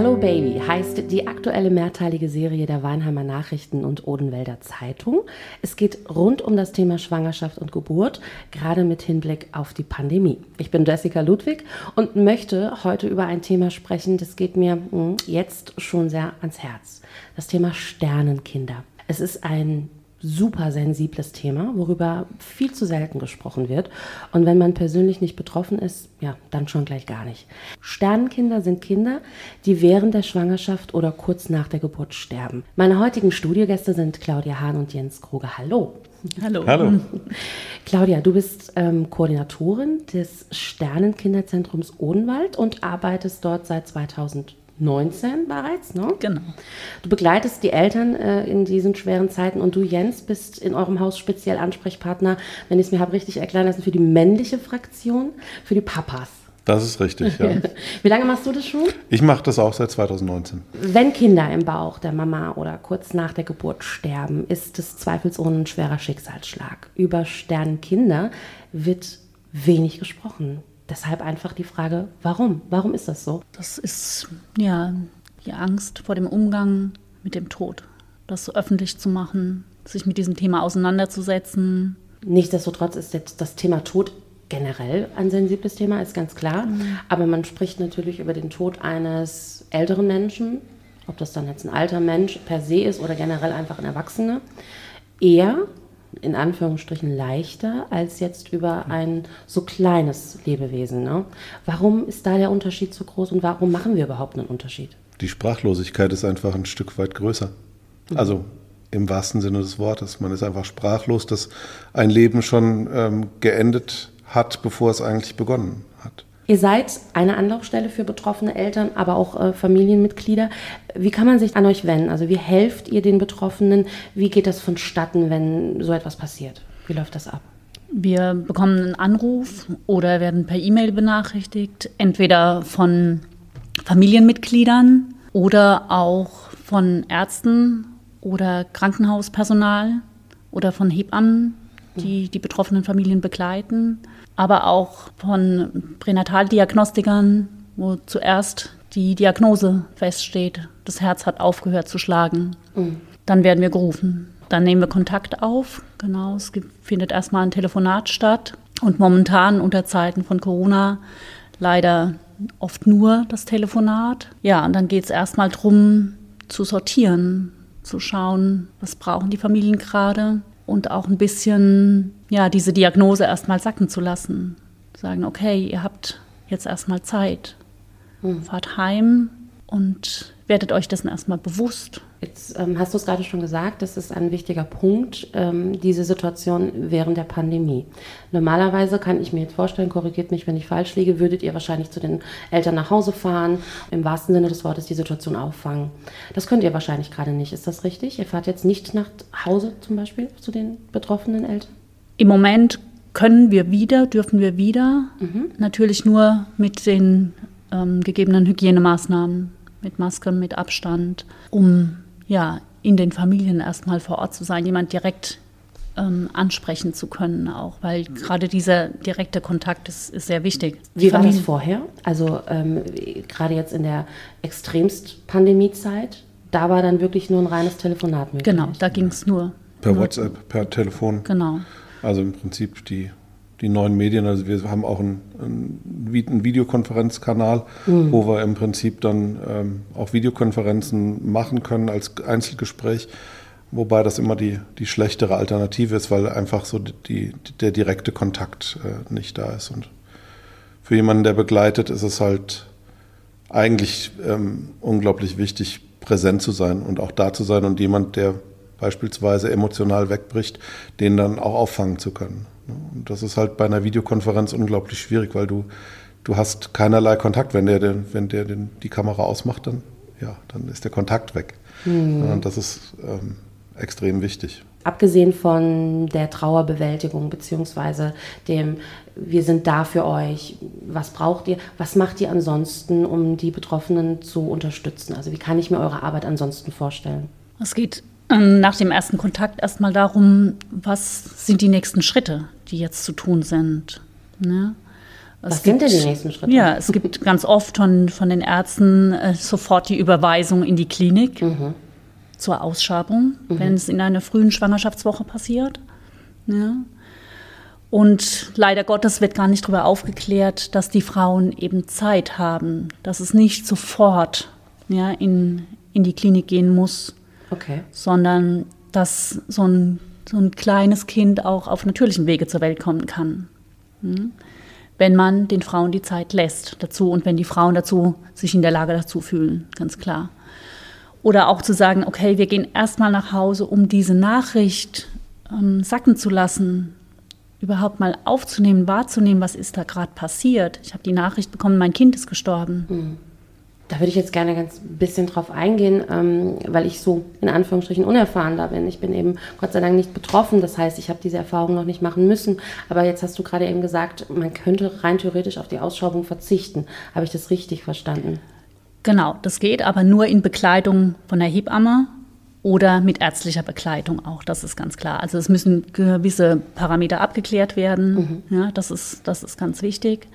Hallo Baby heißt die aktuelle mehrteilige Serie der Weinheimer Nachrichten und Odenwälder Zeitung. Es geht rund um das Thema Schwangerschaft und Geburt, gerade mit Hinblick auf die Pandemie. Ich bin Jessica Ludwig und möchte heute über ein Thema sprechen, das geht mir hm, jetzt schon sehr ans Herz. Das Thema Sternenkinder. Es ist ein super sensibles Thema, worüber viel zu selten gesprochen wird. Und wenn man persönlich nicht betroffen ist, ja, dann schon gleich gar nicht. Sternenkinder sind Kinder, die während der Schwangerschaft oder kurz nach der Geburt sterben. Meine heutigen Studiogäste sind Claudia Hahn und Jens Kruger. Hallo. Hallo. Hallo. Claudia, du bist ähm, Koordinatorin des Sternenkinderzentrums Odenwald und arbeitest dort seit 2000 19 bereits, ne? Genau. Du begleitest die Eltern äh, in diesen schweren Zeiten und du, Jens, bist in eurem Haus speziell Ansprechpartner, wenn ich es mir habe richtig erklären lassen, für die männliche Fraktion, für die Papas. Das ist richtig, ja. Wie lange machst du das schon? Ich mache das auch seit 2019. Wenn Kinder im Bauch der Mama oder kurz nach der Geburt sterben, ist es zweifelsohne ein schwerer Schicksalsschlag. Über Sternenkinder wird wenig gesprochen. Deshalb einfach die Frage, warum? Warum ist das so? Das ist ja die Angst vor dem Umgang mit dem Tod. Das öffentlich zu machen, sich mit diesem Thema auseinanderzusetzen. Nichtsdestotrotz ist jetzt das Thema Tod generell ein sensibles Thema, ist ganz klar. Mhm. Aber man spricht natürlich über den Tod eines älteren Menschen, ob das dann jetzt ein alter Mensch per se ist oder generell einfach ein Erwachsener, eher in Anführungsstrichen leichter als jetzt über ein so kleines Lebewesen. Ne? Warum ist da der Unterschied so groß und warum machen wir überhaupt einen Unterschied? Die Sprachlosigkeit ist einfach ein Stück weit größer. Mhm. Also im wahrsten Sinne des Wortes. Man ist einfach sprachlos, dass ein Leben schon ähm, geendet hat, bevor es eigentlich begonnen hat. Ihr seid eine Anlaufstelle für betroffene Eltern, aber auch äh, Familienmitglieder. Wie kann man sich an euch wenden? Also wie helft ihr den Betroffenen? Wie geht das vonstatten, wenn so etwas passiert? Wie läuft das ab? Wir bekommen einen Anruf oder werden per E-Mail benachrichtigt, entweder von Familienmitgliedern oder auch von Ärzten oder Krankenhauspersonal oder von Hebammen, die die betroffenen Familien begleiten aber auch von Pränataldiagnostikern, wo zuerst die Diagnose feststeht, das Herz hat aufgehört zu schlagen. Mhm. Dann werden wir gerufen. Dann nehmen wir Kontakt auf. Genau, es findet erstmal ein Telefonat statt. Und momentan unter Zeiten von Corona leider oft nur das Telefonat. Ja, und dann geht es erstmal darum, zu sortieren, zu schauen, was brauchen die Familien gerade, und auch ein bisschen ja, diese Diagnose erstmal sacken zu lassen. Sagen, okay, ihr habt jetzt erstmal Zeit. Hm. Fahrt heim und werdet euch dessen erstmal bewusst. Jetzt ähm, hast du es gerade schon gesagt, das ist ein wichtiger Punkt, ähm, diese Situation während der Pandemie. Normalerweise kann ich mir jetzt vorstellen, korrigiert mich, wenn ich falsch liege, würdet ihr wahrscheinlich zu den Eltern nach Hause fahren, im wahrsten Sinne des Wortes die Situation auffangen. Das könnt ihr wahrscheinlich gerade nicht, ist das richtig? Ihr fahrt jetzt nicht nach Hause zum Beispiel zu den betroffenen Eltern? Im Moment können wir wieder, dürfen wir wieder, mhm. natürlich nur mit den ähm, gegebenen Hygienemaßnahmen, mit Masken, mit Abstand, um ja, in den Familien erstmal vor Ort zu sein, jemand direkt ähm, ansprechen zu können auch, weil gerade dieser direkte Kontakt ist, ist sehr wichtig. Wie war das vorher? Also ähm, gerade jetzt in der extremst Pandemiezeit, da war dann wirklich nur ein reines Telefonat möglich. Genau, da ging es nur. Per nur, WhatsApp, per Telefon. Genau. Also im Prinzip die die neuen Medien. Also wir haben auch einen, einen Videokonferenzkanal, mhm. wo wir im Prinzip dann ähm, auch Videokonferenzen machen können als Einzelgespräch. Wobei das immer die, die schlechtere Alternative ist, weil einfach so die, der direkte Kontakt äh, nicht da ist. Und für jemanden, der begleitet, ist es halt eigentlich ähm, unglaublich wichtig, präsent zu sein und auch da zu sein und jemand, der beispielsweise emotional wegbricht, den dann auch auffangen zu können. Und das ist halt bei einer Videokonferenz unglaublich schwierig, weil du, du hast keinerlei Kontakt. Wenn der, den, wenn der den, die Kamera ausmacht, dann, ja, dann ist der Kontakt weg. Mhm. Und das ist ähm, extrem wichtig. Abgesehen von der Trauerbewältigung beziehungsweise dem, wir sind da für euch, was braucht ihr, was macht ihr ansonsten, um die Betroffenen zu unterstützen? Also wie kann ich mir eure Arbeit ansonsten vorstellen? Es geht nach dem ersten Kontakt erstmal darum, was sind die nächsten Schritte, die jetzt zu tun sind. Ne? Was Es sind gibt- denn die nächsten Schritte? Ja, es gibt ganz oft von, von den Ärzten äh, sofort die Überweisung in die Klinik zur Ausschabung, wenn es in einer frühen Schwangerschaftswoche passiert. Ja. Und leider Gottes wird gar nicht darüber aufgeklärt, dass die Frauen eben Zeit haben, dass es nicht sofort ja, in, in die Klinik gehen muss, Okay. sondern dass so ein, so ein kleines Kind auch auf natürlichem Wege zur Welt kommen kann. Hm? Wenn man den Frauen die Zeit lässt dazu und wenn die Frauen dazu sich in der Lage dazu fühlen, ganz klar. Oder auch zu sagen, okay, wir gehen erstmal nach Hause, um diese Nachricht ähm, sacken zu lassen, überhaupt mal aufzunehmen, wahrzunehmen, was ist da gerade passiert. Ich habe die Nachricht bekommen, mein Kind ist gestorben. Da würde ich jetzt gerne ganz bisschen drauf eingehen, ähm, weil ich so in Anführungsstrichen unerfahren da bin. Ich bin eben Gott sei Dank nicht betroffen. Das heißt, ich habe diese Erfahrung noch nicht machen müssen. Aber jetzt hast du gerade eben gesagt, man könnte rein theoretisch auf die Ausschreibung verzichten. Habe ich das richtig verstanden? Genau, das geht, aber nur in Begleitung von der Hebamme oder mit ärztlicher Begleitung auch, das ist ganz klar. Also es müssen gewisse Parameter abgeklärt werden, ja, das ist, das ist ganz wichtig.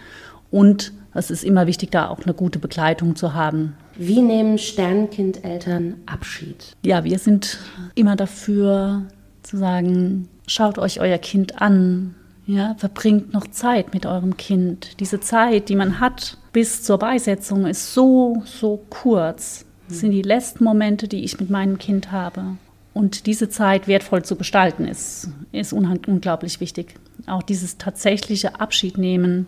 Und es ist immer wichtig, da auch eine gute Begleitung zu haben. Wie nehmen Sternenkind-Eltern Abschied? Ja, wir sind immer dafür zu sagen, schaut euch euer Kind an, ja, verbringt noch Zeit mit eurem Kind. Diese Zeit, die man hat bis zur Beisetzung, ist so, so kurz. Das sind die letzten Momente, die ich mit meinem Kind habe. Und diese Zeit wertvoll zu gestalten, ist, ist unglaublich wichtig. Auch dieses tatsächliche Abschied nehmen,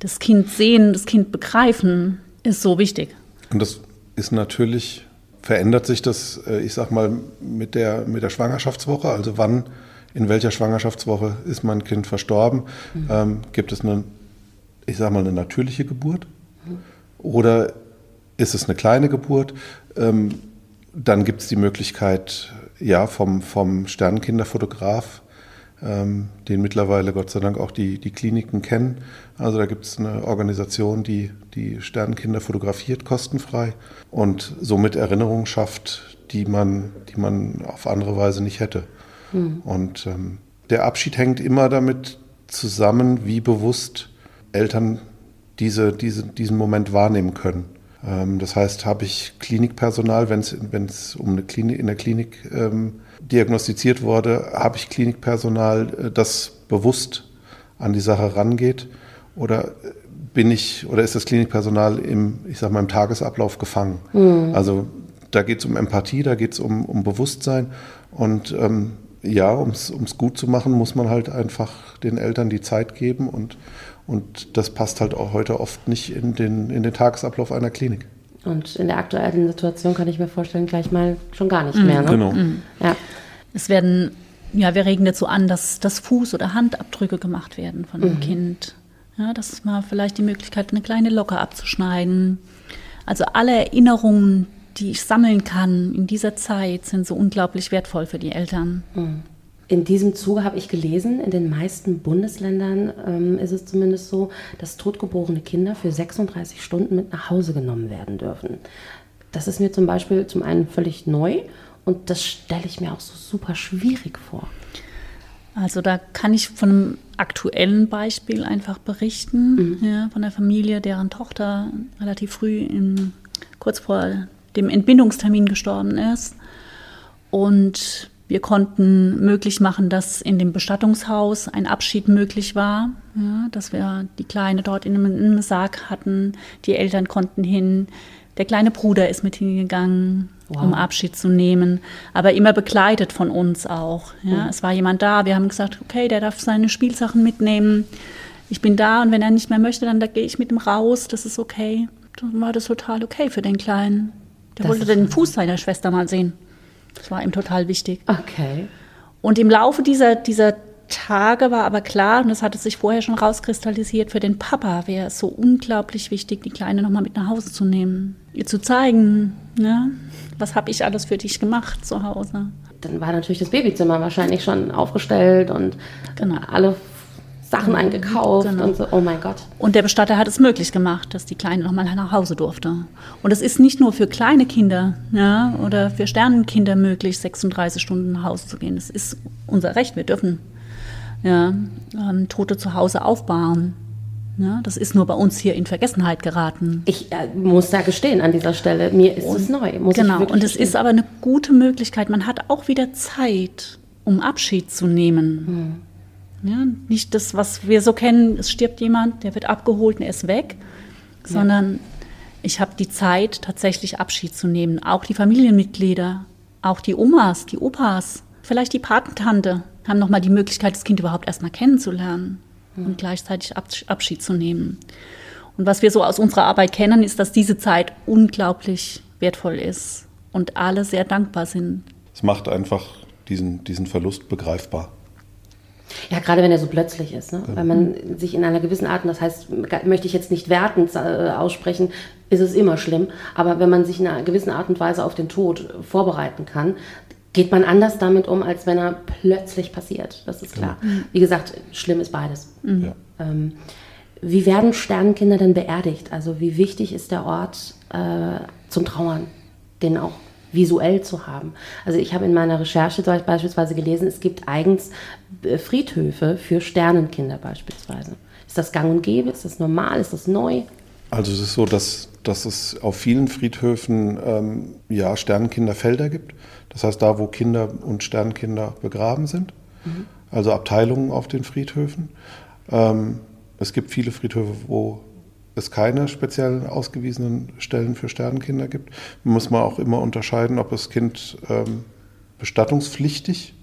das Kind sehen, das Kind begreifen, ist so wichtig. Und das ist natürlich, verändert sich das, äh, ich sag mal, mit der, mit der Schwangerschaftswoche, also wann, in welcher Schwangerschaftswoche ist mein Kind verstorben? Ähm, gibt es eine, ich sag mal, eine natürliche Geburt? Oder ist es eine kleine Geburt? Ähm, dann gibt es die Möglichkeit, ja, vom, vom Sternenkinderfotograf, ähm, den mittlerweile Gott sei Dank auch die, die Kliniken kennen. Also da gibt es eine Organisation, die die Sternenkinder fotografiert, kostenfrei und somit Erinnerungen schafft, die man, die man auf andere Weise nicht hätte. Und ähm, der Abschied hängt immer damit zusammen, wie bewusst Eltern diese, diese, diesen Moment wahrnehmen können. Ähm, das heißt, habe ich Klinikpersonal, wenn es um eine Klinik, in der Klinik ähm, diagnostiziert wurde, habe ich Klinikpersonal, äh, das bewusst an die Sache rangeht? Oder bin ich oder ist das Klinikpersonal im, ich sag mal, im Tagesablauf gefangen? Also da geht es um Empathie, da geht es um, um Bewusstsein. Und ähm, ja, um es gut zu machen, muss man halt einfach den Eltern die Zeit geben und, und das passt halt auch heute oft nicht in den, in den Tagesablauf einer Klinik. Und in der aktuellen Situation kann ich mir vorstellen, gleich mal schon gar nicht mehr. Ne? Genau. Ja. Es werden, ja, wir regen dazu an, dass, dass Fuß- oder Handabdrücke gemacht werden von dem Kind. Ja, das ist mal vielleicht die Möglichkeit, eine kleine Locke abzuschneiden. Also alle Erinnerungen, die ich sammeln kann in dieser Zeit, sind so unglaublich wertvoll für die Eltern. In diesem Zuge habe ich gelesen, in den meisten Bundesländern ähm, ist es zumindest so, dass totgeborene Kinder für 36 Stunden mit nach Hause genommen werden dürfen. Das ist mir zum Beispiel zum einen völlig neu und das stelle ich mir auch so super schwierig vor. Also da kann ich von einem aktuellen Beispiel einfach berichten, ja, von der Familie, deren Tochter relativ früh, in, kurz vor dem Entbindungstermin gestorben ist. Und wir konnten möglich machen, dass in dem Bestattungshaus ein Abschied möglich war, ja, dass wir die Kleine dort in einem, in einem Sarg hatten, die Eltern konnten hin, der kleine Bruder ist mit hingegangen, um Abschied zu nehmen, aber immer begleitet von uns auch. Ja. Es war jemand da, wir haben gesagt, okay, der darf seine Spielsachen mitnehmen. Ich bin da und wenn er nicht mehr möchte, dann da gehe ich mit ihm raus, das ist okay. Dann war das total okay für den Kleinen. Der Das wollte den Fuß seiner Schwester mal sehen. Das war ihm total wichtig. Okay. Und im Laufe dieser, dieser Tage war aber klar, und das hatte sich vorher schon rauskristallisiert, für den Papa wäre es so unglaublich wichtig, die Kleine nochmal mit nach Hause zu nehmen. Ihr zu zeigen, ne? was habe ich alles für dich gemacht zu Hause. Dann war natürlich das Babyzimmer wahrscheinlich schon aufgestellt und Genau. alle Sachen eingekauft Genau. und so. Oh mein Gott. Und der Bestatter hat es möglich gemacht, dass die Kleine nochmal nach Hause durfte. Und es ist nicht nur für kleine Kinder ja, oder für Sternenkinder möglich, 36 Stunden nach Hause zu gehen. Das ist unser Recht. Wir dürfen ja, ähm, Tote zu Hause aufbauen. Ja, das ist nur bei uns hier in Vergessenheit geraten. Ich äh, muss da gestehen an dieser Stelle, mir ist es neu. Genau, und es ist aber eine gute Möglichkeit. Man hat auch wieder Zeit, um Abschied zu nehmen. Hm. Ja, nicht das, was wir so kennen, es stirbt jemand, der wird abgeholt und er ist weg, ja. sondern ich habe die Zeit, tatsächlich Abschied zu nehmen. Auch die Familienmitglieder, auch die Omas, die Opas, vielleicht die Patentante haben nochmal die Möglichkeit, das Kind überhaupt erstmal kennenzulernen und gleichzeitig Abschied zu nehmen. Und was wir so aus unserer Arbeit kennen, ist, dass diese Zeit unglaublich wertvoll ist und alle sehr dankbar sind. Es macht einfach diesen, diesen Verlust begreifbar. Ja, gerade wenn er so plötzlich ist, ne? weil man sich in einer gewissen Art, und das heißt, möchte ich jetzt nicht wertend äh, aussprechen, ist es immer schlimm, aber wenn man sich in einer gewissen Art und Weise auf den Tod vorbereiten kann, geht man anders damit um, als wenn er plötzlich passiert. Das ist klar. Mhm. Wie gesagt, schlimm ist beides. Mhm. Ja. Ähm, wie werden Sternenkinder denn beerdigt? Also wie wichtig ist der Ort äh, zum Trauern, den auch visuell zu haben? Also ich habe in meiner Recherche beispielsweise gelesen, es gibt eigens äh, Friedhöfe für Sternenkinder beispielsweise. Ist das gang und gäbe? Ist das normal? Ist das neu? Also es ist so, dass, dass es auf vielen Friedhöfen ähm, ja, Sternenkinderfelder gibt. Das heißt, da, wo Kinder und Sternkinder begraben sind, mhm. also Abteilungen auf den Friedhöfen. Ähm, es gibt viele Friedhöfe, wo es keine speziellen ausgewiesenen Stellen für Sternenkinder gibt. Man muss man auch immer unterscheiden, ob das Kind ähm, bestattungspflichtig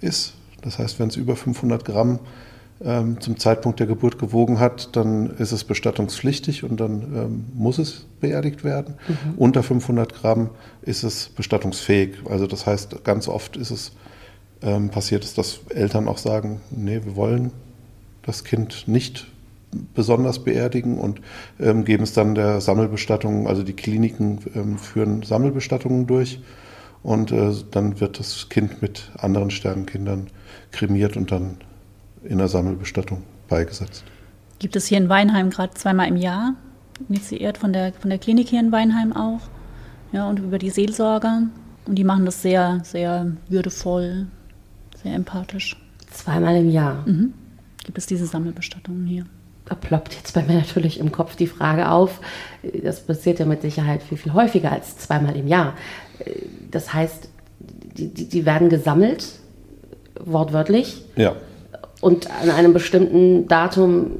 ist. Das heißt, wenn es über 500 Gramm ähm, zum Zeitpunkt der Geburt gewogen hat, dann ist es bestattungspflichtig und dann ähm, muss es beerdigt werden. Mhm. Unter 500 Gramm ist es bestattungsfähig. Also das heißt, ganz oft ist es ähm, passiert, ist, dass Eltern auch sagen, nee, wir wollen das Kind nicht besonders beerdigen und ähm, geben es dann der Sammelbestattung, also die Kliniken ähm, führen Sammelbestattungen durch und äh, dann wird das Kind mit anderen Sternenkindern kremiert und dann in der Sammelbestattung beigesetzt. Gibt es hier in Weinheim gerade zweimal im Jahr, initiiert von der, von der Klinik hier in Weinheim auch. Ja, und über die Seelsorger. Und die machen das sehr, sehr würdevoll, sehr empathisch. Zweimal im Jahr. Mhm. Gibt es diese Sammelbestattungen hier? Da ploppt jetzt bei mir natürlich im Kopf die Frage auf. Das passiert ja mit Sicherheit viel, viel häufiger als zweimal im Jahr. Das heißt, die, die, die werden gesammelt, wortwörtlich. Ja und an einem bestimmten Datum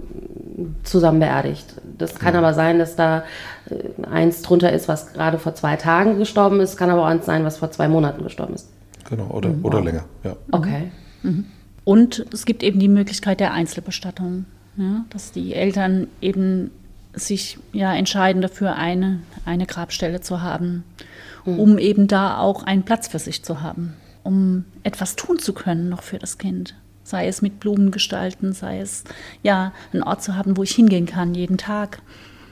zusammen beerdigt. Das kann aber sein, dass da äh, eins drunter ist, was gerade vor zwei Tagen gestorben ist, kann aber auch eins sein, was vor zwei Monaten gestorben ist. Genau, oder, mhm. oder länger, ja. Okay. Mhm. Und es gibt eben die Möglichkeit der Einzelbestattung, ja, dass die Eltern eben sich ja entscheiden dafür, eine, eine Grabstelle zu haben, mhm. um eben da auch einen Platz für sich zu haben, um etwas tun zu können noch für das Kind sei es mit Blumen gestalten, sei es ja einen Ort zu haben, wo ich hingehen kann, jeden Tag,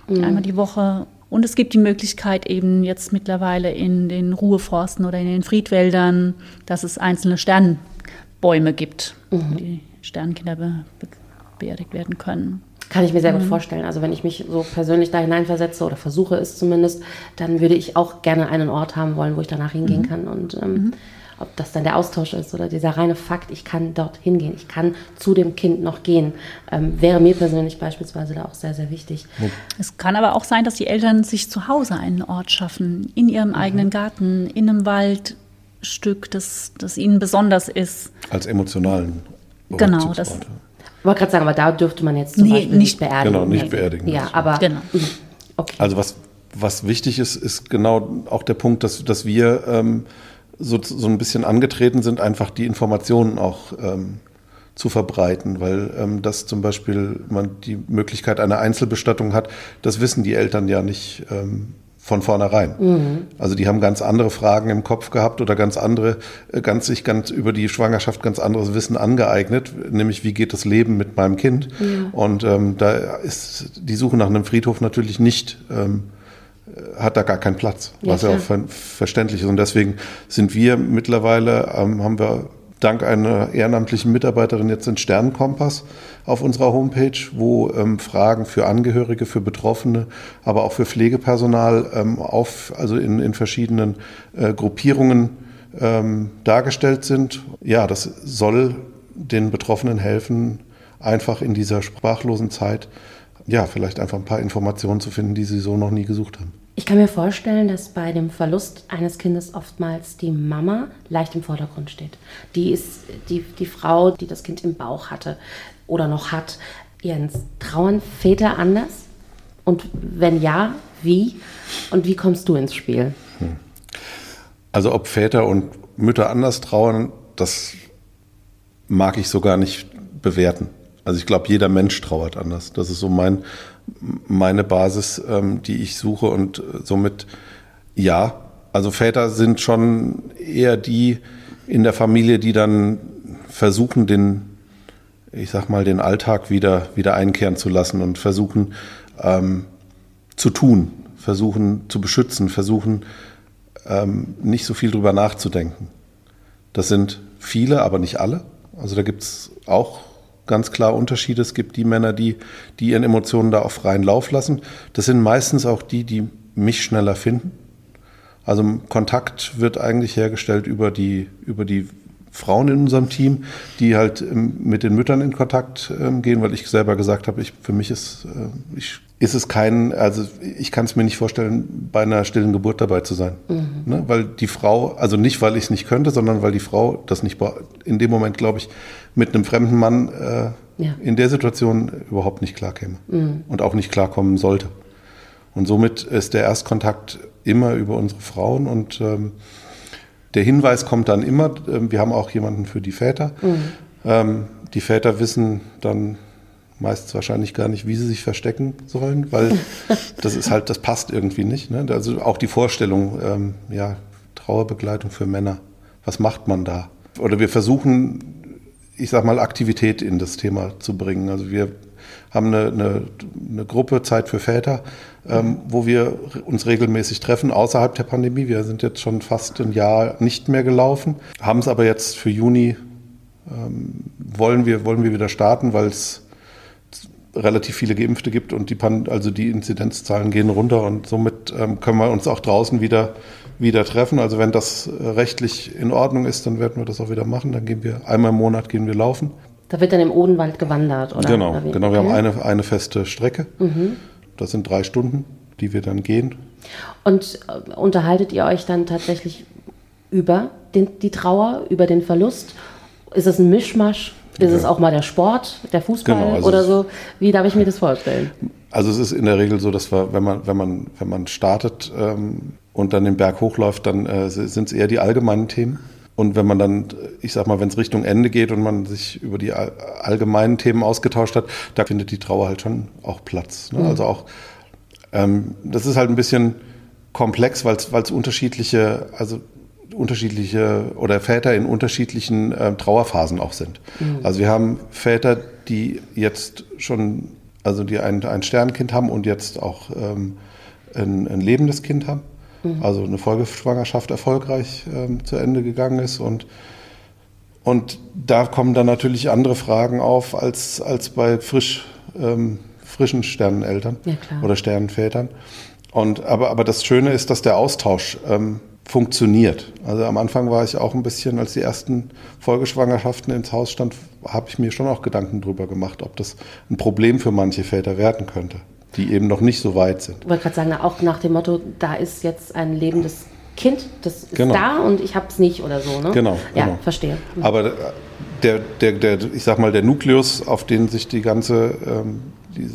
mhm. einmal die Woche. Und es gibt die Möglichkeit eben jetzt mittlerweile in den Ruheforsten oder in den Friedwäldern, dass es einzelne Sternbäume gibt, mhm. wo die Sternkinder be be beerdigt werden können. Kann ich mir sehr gut mhm. vorstellen. Also wenn ich mich so persönlich da hineinversetze oder versuche es zumindest, dann würde ich auch gerne einen Ort haben wollen, wo ich danach hingehen mhm. kann und ähm, mhm ob das dann der Austausch ist oder dieser reine Fakt, ich kann dort hingehen, ich kann zu dem Kind noch gehen, ähm, wäre mir persönlich beispielsweise da auch sehr, sehr wichtig. Es kann aber auch sein, dass die Eltern sich zu Hause einen Ort schaffen, in ihrem mhm. eigenen Garten, in einem Waldstück, das, das ihnen besonders ist. Als emotionalen Genau, das. Ich wollte gerade sagen, aber da dürfte man jetzt zum nee, Beispiel nicht beerdigen. Genau, nicht beerdigen. Ja, aber. Genau. Mhm. Okay. Also was, was wichtig ist, ist genau auch der Punkt, dass, dass wir ähm, so, so ein bisschen angetreten sind, einfach die Informationen auch ähm, zu verbreiten, weil ähm, das zum Beispiel man die Möglichkeit einer Einzelbestattung hat, das wissen die Eltern ja nicht ähm, von vornherein. Mhm. Also die haben ganz andere Fragen im Kopf gehabt oder ganz andere, äh, ganz sich ganz über die Schwangerschaft ganz anderes Wissen angeeignet, nämlich wie geht das Leben mit meinem Kind. Ja. Und ähm, da ist die Suche nach einem Friedhof natürlich nicht ähm, hat da gar keinen Platz, ja, was ja auch ver verständlich ist. Und deswegen sind wir mittlerweile, ähm, haben wir dank einer ehrenamtlichen Mitarbeiterin jetzt den Sternenkompass auf unserer Homepage, wo ähm, Fragen für Angehörige, für Betroffene, aber auch für Pflegepersonal ähm, auf, also in, in verschiedenen äh, Gruppierungen ähm, dargestellt sind. Ja, das soll den Betroffenen helfen, einfach in dieser sprachlosen Zeit, ja, vielleicht einfach ein paar Informationen zu finden, die sie so noch nie gesucht haben. Ich kann mir vorstellen, dass bei dem Verlust eines Kindes oftmals die Mama leicht im Vordergrund steht. Die ist die, die Frau, die das Kind im Bauch hatte oder noch hat. Jens, trauern Väter anders? Und wenn ja, wie? Und wie kommst du ins Spiel? Hm. Also ob Väter und Mütter anders trauern, das mag ich so gar nicht bewerten. Also ich glaube, jeder Mensch trauert anders. Das ist so mein, meine Basis, ähm, die ich suche und äh, somit ja. Also Väter sind schon eher die in der Familie, die dann versuchen, den, ich sag mal, den Alltag wieder, wieder einkehren zu lassen und versuchen ähm, zu tun, versuchen zu beschützen, versuchen ähm, nicht so viel drüber nachzudenken. Das sind viele, aber nicht alle. Also da gibt es auch ganz klar Unterschiede. Es gibt die Männer, die, die ihren Emotionen da auf freien Lauf lassen. Das sind meistens auch die, die mich schneller finden. Also Kontakt wird eigentlich hergestellt über die, über die Frauen in unserem Team, die halt ähm, mit den Müttern in Kontakt ähm, gehen, weil ich selber gesagt habe, ich, für mich ist, äh, ich, ist es kein, also ich kann es mir nicht vorstellen, bei einer stillen Geburt dabei zu sein. Mhm. Ne? Weil die Frau, also nicht, weil ich es nicht könnte, sondern weil die Frau das nicht in dem Moment, glaube ich, mit einem fremden Mann äh, ja. in der Situation überhaupt nicht klarkäme mhm. und auch nicht klarkommen sollte. Und somit ist der Erstkontakt immer über unsere Frauen und ähm, der Hinweis kommt dann immer, äh, wir haben auch jemanden für die Väter. Mhm. Ähm, die Väter wissen dann meist wahrscheinlich gar nicht, wie sie sich verstecken sollen, weil das ist halt, das passt irgendwie nicht. Ne? Also auch die Vorstellung, ähm, ja, Trauerbegleitung für Männer, was macht man da? Oder wir versuchen, ich sag mal, Aktivität in das Thema zu bringen. Also wir haben eine, eine, eine Gruppe Zeit für Väter, ähm, wo wir uns regelmäßig treffen außerhalb der Pandemie. Wir sind jetzt schon fast ein Jahr nicht mehr gelaufen, haben es aber jetzt für Juni ähm, wollen wir wollen wir wieder starten, weil es relativ viele Geimpfte gibt und die Pan also die Inzidenzzahlen gehen runter und somit ähm, können wir uns auch draußen wieder wieder treffen. Also wenn das rechtlich in Ordnung ist, dann werden wir das auch wieder machen. Dann gehen wir einmal im Monat gehen wir laufen. Da wird dann im Odenwald gewandert, oder? Genau, oder genau. Wir okay. haben eine, eine feste Strecke. Mhm. Das sind drei Stunden, die wir dann gehen. Und äh, unterhaltet ihr euch dann tatsächlich über den, die Trauer, über den Verlust? Ist es ein Mischmasch? Ist ja. es auch mal der Sport, der Fußball genau, also oder so? Wie darf ich mir das vorstellen? Also es ist in der Regel so, dass wir, wenn man, wenn man, wenn man startet ähm, und dann den Berg hochläuft, dann äh, sind es eher die allgemeinen Themen. Und wenn man dann, ich sag mal, wenn es Richtung Ende geht und man sich über die allgemeinen Themen ausgetauscht hat, da findet die Trauer halt schon auch Platz. Ne? Mhm. Also auch, ähm, das ist halt ein bisschen komplex, weil es unterschiedliche, also unterschiedliche oder Väter in unterschiedlichen äh, Trauerphasen auch sind. Mhm. Also wir haben Väter, die jetzt schon, also die ein, ein Sternkind haben und jetzt auch ähm, ein, ein lebendes Kind haben mhm. also eine Folgeschwangerschaft erfolgreich ähm, zu Ende gegangen ist. Und, und da kommen dann natürlich andere Fragen auf als, als bei frisch, ähm, frischen Sterneneltern ja, oder Sternenvätern. Und, aber, aber das Schöne ist, dass der Austausch ähm, funktioniert. Also am Anfang war ich auch ein bisschen, als die ersten Folgeschwangerschaften ins Haus stand, habe ich mir schon auch Gedanken darüber gemacht, ob das ein Problem für manche Väter werden könnte die eben noch nicht so weit sind. Ich wollte gerade sagen, auch nach dem Motto, da ist jetzt ein lebendes Kind, das ist genau. da und ich habe es nicht oder so. Ne? Genau. Ja, genau. verstehe. Mhm. Aber der, der, der, ich sag mal, der Nukleus, auf den sich die ganze, ähm, die,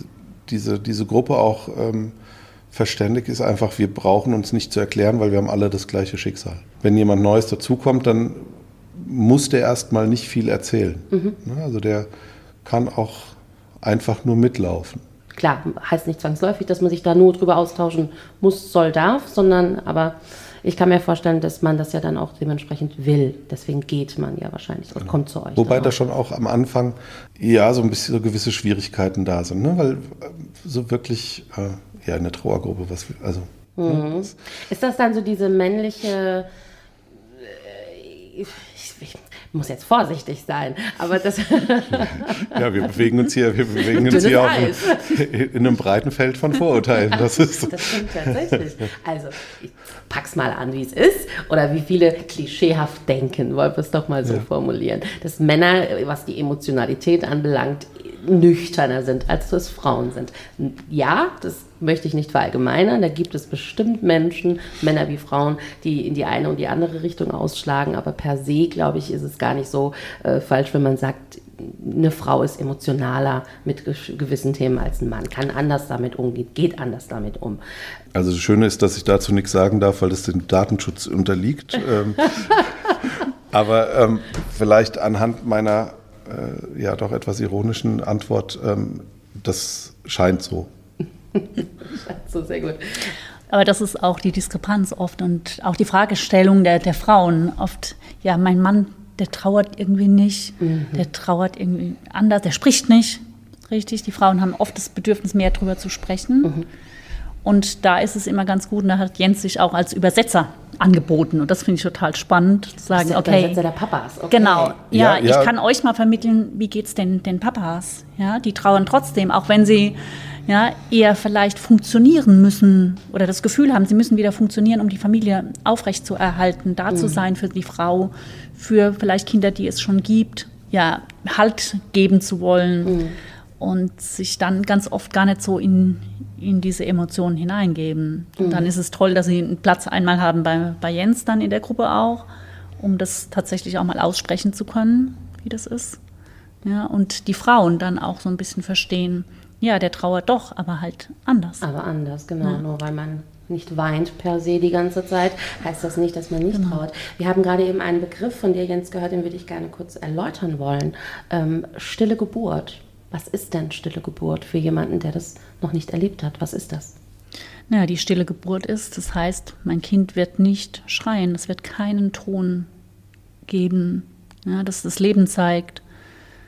diese, diese Gruppe auch ähm, verständigt, ist einfach, wir brauchen uns nicht zu erklären, weil wir haben alle das gleiche Schicksal. Wenn jemand Neues dazukommt, dann muss der erstmal nicht viel erzählen. Mhm. Ne? Also der kann auch einfach nur mitlaufen klar, heißt nicht zwangsläufig, dass man sich da nur drüber austauschen muss, soll, darf, sondern aber ich kann mir vorstellen, dass man das ja dann auch dementsprechend will. Deswegen geht man ja wahrscheinlich und genau. kommt zu euch. Wobei da schon auch am Anfang ja so ein bisschen so gewisse Schwierigkeiten da sind, ne? weil äh, so wirklich äh, ja eine Trauergruppe, was also. Ne, mhm. Ne? Ist das dann so diese männliche äh, muss jetzt vorsichtig sein, aber das. ja, wir bewegen uns hier, wir bewegen uns hier auf, in einem breiten Feld von Vorurteilen. Das, ist das stimmt tatsächlich. Also, ich pack's mal an, wie es ist, oder wie viele klischeehaft denken, wollen wir es doch mal so ja. formulieren. Dass Männer, was die Emotionalität anbelangt, nüchterner sind, als das Frauen sind. Ja, das möchte ich nicht verallgemeinern. Da gibt es bestimmt Menschen, Männer wie Frauen, die in die eine und die andere Richtung ausschlagen. Aber per se, glaube ich, ist es gar nicht so äh, falsch, wenn man sagt, eine Frau ist emotionaler mit gewissen Themen als ein Mann, kann anders damit umgehen, geht anders damit um. Also das Schöne ist, dass ich dazu nichts sagen darf, weil das dem Datenschutz unterliegt. Ähm, aber ähm, vielleicht anhand meiner äh, ja doch etwas ironischen Antwort, ähm, das scheint so. So, sehr gut. Aber das ist auch die Diskrepanz oft und auch die Fragestellung der, der Frauen. Oft, ja, mein Mann, der trauert irgendwie nicht, mhm. der trauert irgendwie anders, der spricht nicht richtig. Die Frauen haben oft das Bedürfnis, mehr darüber zu sprechen. Mhm. Und da ist es immer ganz gut, und da hat Jens sich auch als Übersetzer angeboten. Und das finde ich total spannend, zu sagen, der okay. Übersetzer der Papas. Okay. Genau. Ja, ja, ich kann euch mal vermitteln, wie geht es denn den Papas? Ja, die trauern trotzdem, auch wenn sie ja, eher vielleicht funktionieren müssen oder das Gefühl haben, sie müssen wieder funktionieren, um die Familie aufrechtzuerhalten, da mhm. zu sein für die Frau, für vielleicht Kinder, die es schon gibt, ja, Halt geben zu wollen. Mhm und sich dann ganz oft gar nicht so in, in diese Emotionen hineingeben. Mhm. dann ist es toll, dass sie einen Platz einmal haben bei, bei Jens dann in der Gruppe auch, um das tatsächlich auch mal aussprechen zu können, wie das ist. Ja, und die Frauen dann auch so ein bisschen verstehen, ja, der trauert doch, aber halt anders. Aber anders, genau. Ja. Nur weil man nicht weint per se die ganze Zeit, heißt das nicht, dass man nicht genau. trauert. Wir haben gerade eben einen Begriff von dir, Jens, gehört, den würde ich gerne kurz erläutern wollen. Ähm, stille Geburt. Was ist denn stille Geburt für jemanden, der das noch nicht erlebt hat? Was ist das? Naja, die stille Geburt ist, das heißt, mein Kind wird nicht schreien, es wird keinen Ton geben, ja, das das Leben zeigt,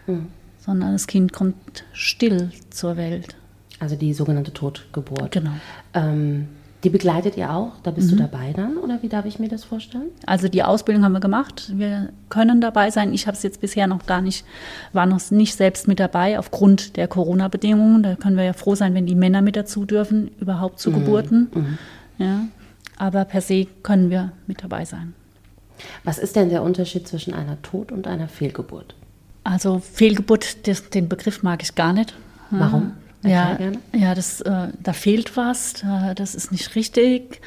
mhm. Sondern das Kind kommt still zur Welt. Also die sogenannte Totgeburt. Genau. Ähm, die begleitet ihr auch? Da bist mhm. du dabei dann? Oder wie darf ich mir das vorstellen? Also die Ausbildung haben wir gemacht. Wir können dabei sein. Ich habe es jetzt bisher noch gar nicht, war noch nicht selbst mit dabei aufgrund der Corona-Bedingungen. Da können wir ja froh sein, wenn die Männer mit dazu dürfen, überhaupt zu mhm. Geburten. Mhm. Ja. Aber per se können wir mit dabei sein. Was ist denn der Unterschied zwischen einer Tod- und einer Fehlgeburt? Also Fehlgeburt, das, den Begriff mag ich gar nicht. Warum? Ja, ja das, äh, da fehlt was, das ist nicht richtig.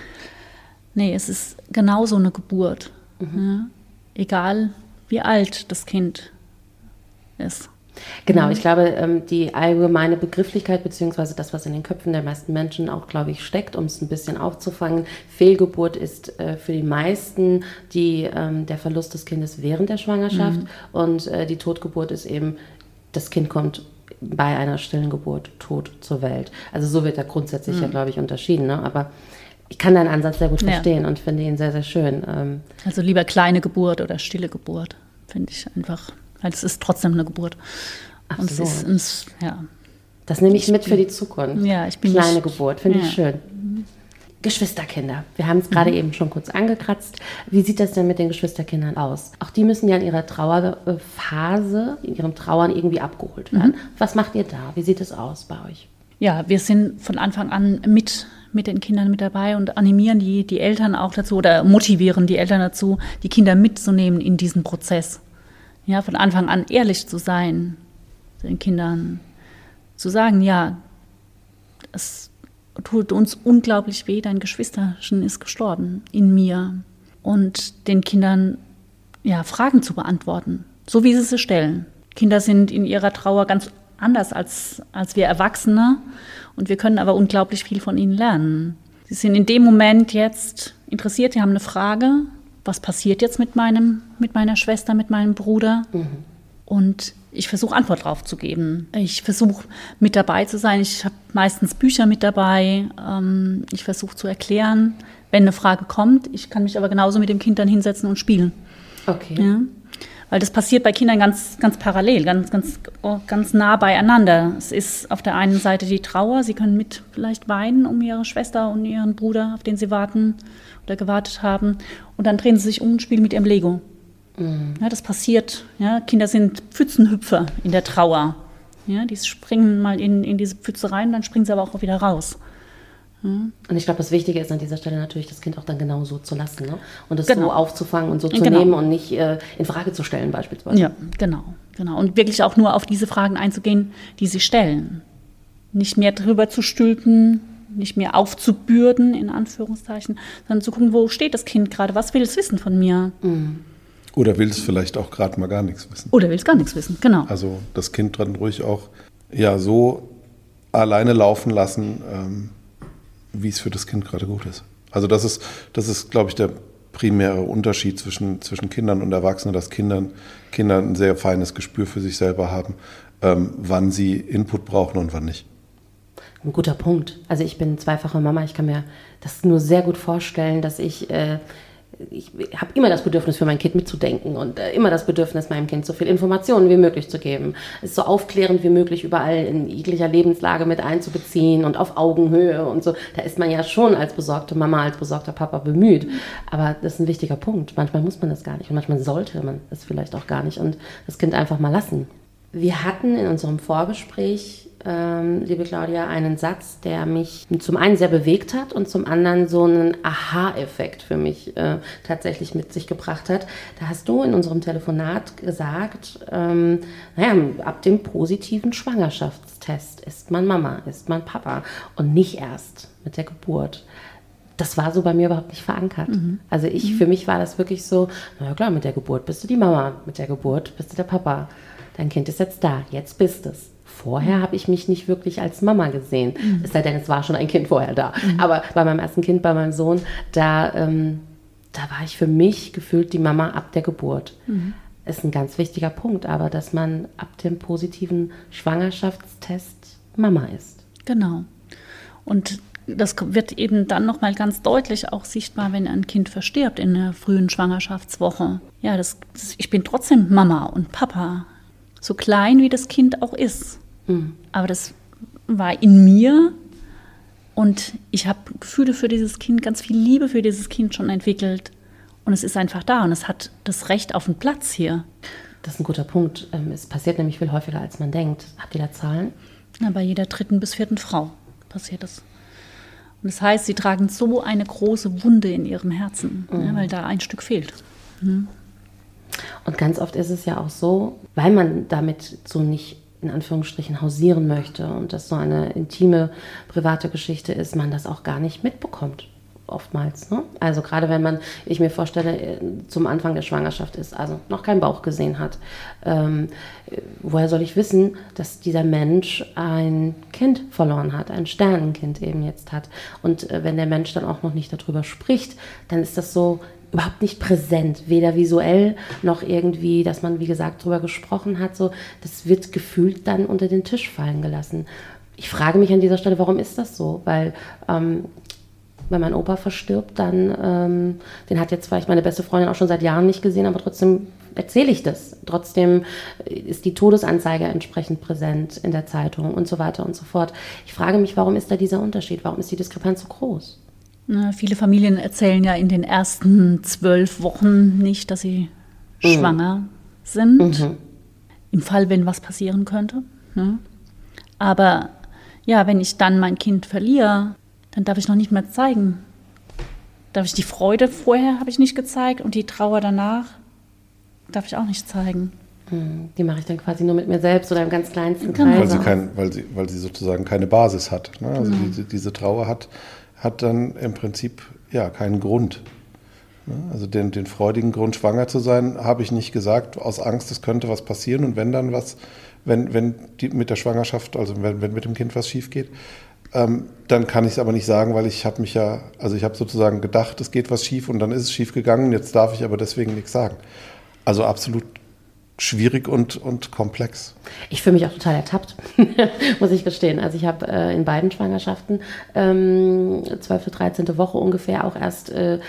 Nee, es ist genauso eine Geburt. Mhm. Ja? Egal wie alt das Kind ist. Genau, ich glaube, ähm, die allgemeine Begrifflichkeit beziehungsweise das, was in den Köpfen der meisten Menschen auch, glaube ich, steckt, um es ein bisschen aufzufangen. Fehlgeburt ist äh, für die meisten die, ähm, der Verlust des Kindes während der Schwangerschaft mhm. und äh, die Totgeburt ist eben, das Kind kommt bei einer stillen Geburt tot zur Welt. Also so wird da grundsätzlich mhm. ja, glaube ich, unterschieden. Ne? Aber ich kann deinen Ansatz sehr gut verstehen ja. und finde ihn sehr, sehr schön. Ähm, also lieber kleine Geburt oder stille Geburt, finde ich einfach. Weil es ist trotzdem eine Geburt. Ach so. es ist, ja. Das nehme ich, ich mit bin, für die Zukunft. Ja, ich bin Kleine nicht, Geburt, finde ja. ich schön. Geschwisterkinder. Wir haben es gerade mhm. eben schon kurz angekratzt. Wie sieht das denn mit den Geschwisterkindern aus? Auch die müssen ja in ihrer Trauerphase, in ihrem Trauern irgendwie abgeholt werden. Mhm. Was macht ihr da? Wie sieht es aus bei euch? Ja, wir sind von Anfang an mit mit den Kindern mit dabei und animieren die, die Eltern auch dazu oder motivieren die Eltern dazu, die Kinder mitzunehmen in diesen Prozess. Ja, von Anfang an ehrlich zu sein, den Kindern zu sagen, ja, es tut uns unglaublich weh, dein Geschwisterchen ist gestorben in mir. Und den Kindern ja, Fragen zu beantworten, so wie sie sie stellen. Kinder sind in ihrer Trauer ganz anders als, als wir Erwachsene und wir können aber unglaublich viel von ihnen lernen. Sie sind in dem Moment jetzt interessiert, sie haben eine Frage, was passiert jetzt mit, meinem, mit meiner Schwester, mit meinem Bruder? Mhm. Und ich versuche Antwort drauf zu geben. Ich versuche mit dabei zu sein. Ich habe meistens Bücher mit dabei. Ähm, ich versuche zu erklären, wenn eine Frage kommt. Ich kann mich aber genauso mit dem Kind dann hinsetzen und spielen. Okay. Ja? Weil das passiert bei Kindern ganz, ganz parallel, ganz, ganz, ganz nah beieinander. Es ist auf der einen Seite die Trauer. Sie können mit vielleicht weinen um ihre Schwester und ihren Bruder, auf den sie warten oder gewartet haben. Und dann drehen sie sich um und spielen mit ihrem Lego. Mhm. Ja, das passiert. Ja, Kinder sind Pfützenhüpfer in der Trauer. Ja, die springen mal in, in diese Pfütze rein, dann springen sie aber auch wieder raus. Und ich glaube, das Wichtige ist an dieser Stelle natürlich, das Kind auch dann genau so zu lassen ne? und es Genau. so aufzufangen und so zu Genau. nehmen und nicht äh, in Frage zu stellen beispielsweise. Ja, genau, genau. Und wirklich auch nur auf diese Fragen einzugehen, die sie stellen. Nicht mehr drüber zu stülpen, nicht mehr aufzubürden, in Anführungszeichen, sondern zu gucken, wo steht das Kind gerade, was will es wissen von mir? Oder will es vielleicht auch gerade mal gar nichts wissen. Oder will es gar nichts wissen, genau. Also das Kind dann ruhig auch ja so alleine laufen lassen, ähm, wie es für das Kind gerade gut ist. Also das ist, das ist, glaube ich, der primäre Unterschied zwischen, zwischen Kindern und Erwachsenen, dass Kindern, Kinder ein sehr feines Gespür für sich selber haben, ähm, wann sie Input brauchen und wann nicht. Ein guter Punkt. Also ich bin zweifache Mama. Ich kann mir das nur sehr gut vorstellen, dass ich, äh, ich habe immer das Bedürfnis für mein Kind mitzudenken und äh, immer das Bedürfnis, meinem Kind so viel Informationen wie möglich zu geben, es so aufklärend wie möglich überall in jeglicher Lebenslage mit einzubeziehen und auf Augenhöhe und so. Da ist man ja schon als besorgte Mama, als besorgter Papa bemüht. Aber das ist ein wichtiger Punkt. Manchmal muss man das gar nicht und manchmal sollte man es vielleicht auch gar nicht und das Kind einfach mal lassen. Wir hatten in unserem Vorgespräch, ähm, liebe Claudia, einen Satz, der mich zum einen sehr bewegt hat und zum anderen so einen Aha-Effekt für mich äh, tatsächlich mit sich gebracht hat. Da hast du in unserem Telefonat gesagt, ähm, naja, ab dem positiven Schwangerschaftstest ist man Mama, ist man Papa und nicht erst mit der Geburt das war so bei mir überhaupt nicht verankert. Also ich, für mich war das wirklich so, na ja klar, mit der Geburt bist du die Mama, mit der Geburt bist du der Papa. Dein Kind ist jetzt da, jetzt bist es. Vorher habe ich mich nicht wirklich als Mama gesehen. Es sei denn, es war schon ein Kind vorher da. Aber bei meinem ersten Kind, bei meinem Sohn, da, ähm, da war ich für mich gefühlt die Mama ab der Geburt. Ist ein ganz wichtiger Punkt, aber dass man ab dem positiven Schwangerschaftstest Mama ist. Genau. Und das wird eben dann nochmal ganz deutlich auch sichtbar, wenn ein Kind verstirbt in der frühen Schwangerschaftswoche. Ja, das, ich bin trotzdem Mama und Papa, so klein wie das Kind auch ist. Aber das war in mir und ich habe Gefühle für dieses Kind, ganz viel Liebe für dieses Kind schon entwickelt. Und es ist einfach da und es hat das Recht auf einen Platz hier. Das ist ein guter Punkt. Ähm, Es passiert nämlich viel häufiger, als man denkt. Habt ihr da Zahlen? Na, bei jeder dritten bis vierten Frau passiert das. Und das heißt, sie tragen so eine große Wunde in ihrem Herzen, ja, weil da ein Stück fehlt. Und ganz oft ist es ja auch so, weil man damit so nicht in Anführungsstrichen hausieren möchte und das so eine intime, private Geschichte ist, man das auch gar nicht mitbekommt. Oftmals. Ne? Also gerade wenn man, ich mir vorstelle, äh, zum Anfang der Schwangerschaft ist, also noch keinen Bauch gesehen hat, ähm, äh, woher soll ich wissen, dass dieser Mensch ein Kind verloren hat, ein Sternenkind eben jetzt hat. Und äh, wenn der Mensch dann auch noch nicht darüber spricht, dann ist das so überhaupt nicht präsent, weder visuell noch irgendwie, dass man, wie gesagt, drüber gesprochen hat. So, das wird gefühlt dann unter den Tisch fallen gelassen. Ich frage mich an dieser Stelle, warum ist das so? Weil ähm, wenn mein Opa verstirbt, dann, ähm, den hat jetzt vielleicht meine beste Freundin auch schon seit Jahren nicht gesehen, aber trotzdem erzähle ich das. Trotzdem ist die Todesanzeige entsprechend präsent in der Zeitung und so weiter und so fort. Ich frage mich, warum ist da dieser Unterschied? Warum ist die Diskrepanz so groß? Na, viele Familien erzählen ja in den ersten zwölf Wochen nicht, dass sie schwanger sind. Im Fall, wenn was passieren könnte. Ne? Aber ja, wenn ich dann mein Kind verliere, dann darf ich noch nicht mehr zeigen. Darf ich die Freude vorher habe ich nicht gezeigt und die Trauer danach darf ich auch nicht zeigen. Hm, Die mache ich dann quasi nur mit mir selbst oder im ganz kleinsten Genau. Weil Kreis. sie, aus. kein, weil, sie, weil sie sozusagen keine Basis hat. Ne? Also diese, diese Trauer hat, hat dann im Prinzip ja keinen Grund. Ne? Also den, den freudigen Grund, schwanger zu sein, habe ich nicht gesagt, aus Angst, es könnte was passieren. Und wenn dann was, wenn, wenn die, mit der Schwangerschaft, also wenn, wenn mit dem Kind was schief geht, ähm, dann kann ich es aber nicht sagen, weil ich habe mich ja, also ich habe sozusagen gedacht, es geht was schief und dann ist es schief gegangen, jetzt darf ich aber deswegen nichts sagen. Also absolut schwierig und, und komplex. Ich fühle mich auch total ertappt, muss ich gestehen. Also ich habe äh, in beiden Schwangerschaften, ähm, 12., 13. Woche ungefähr, auch erst äh,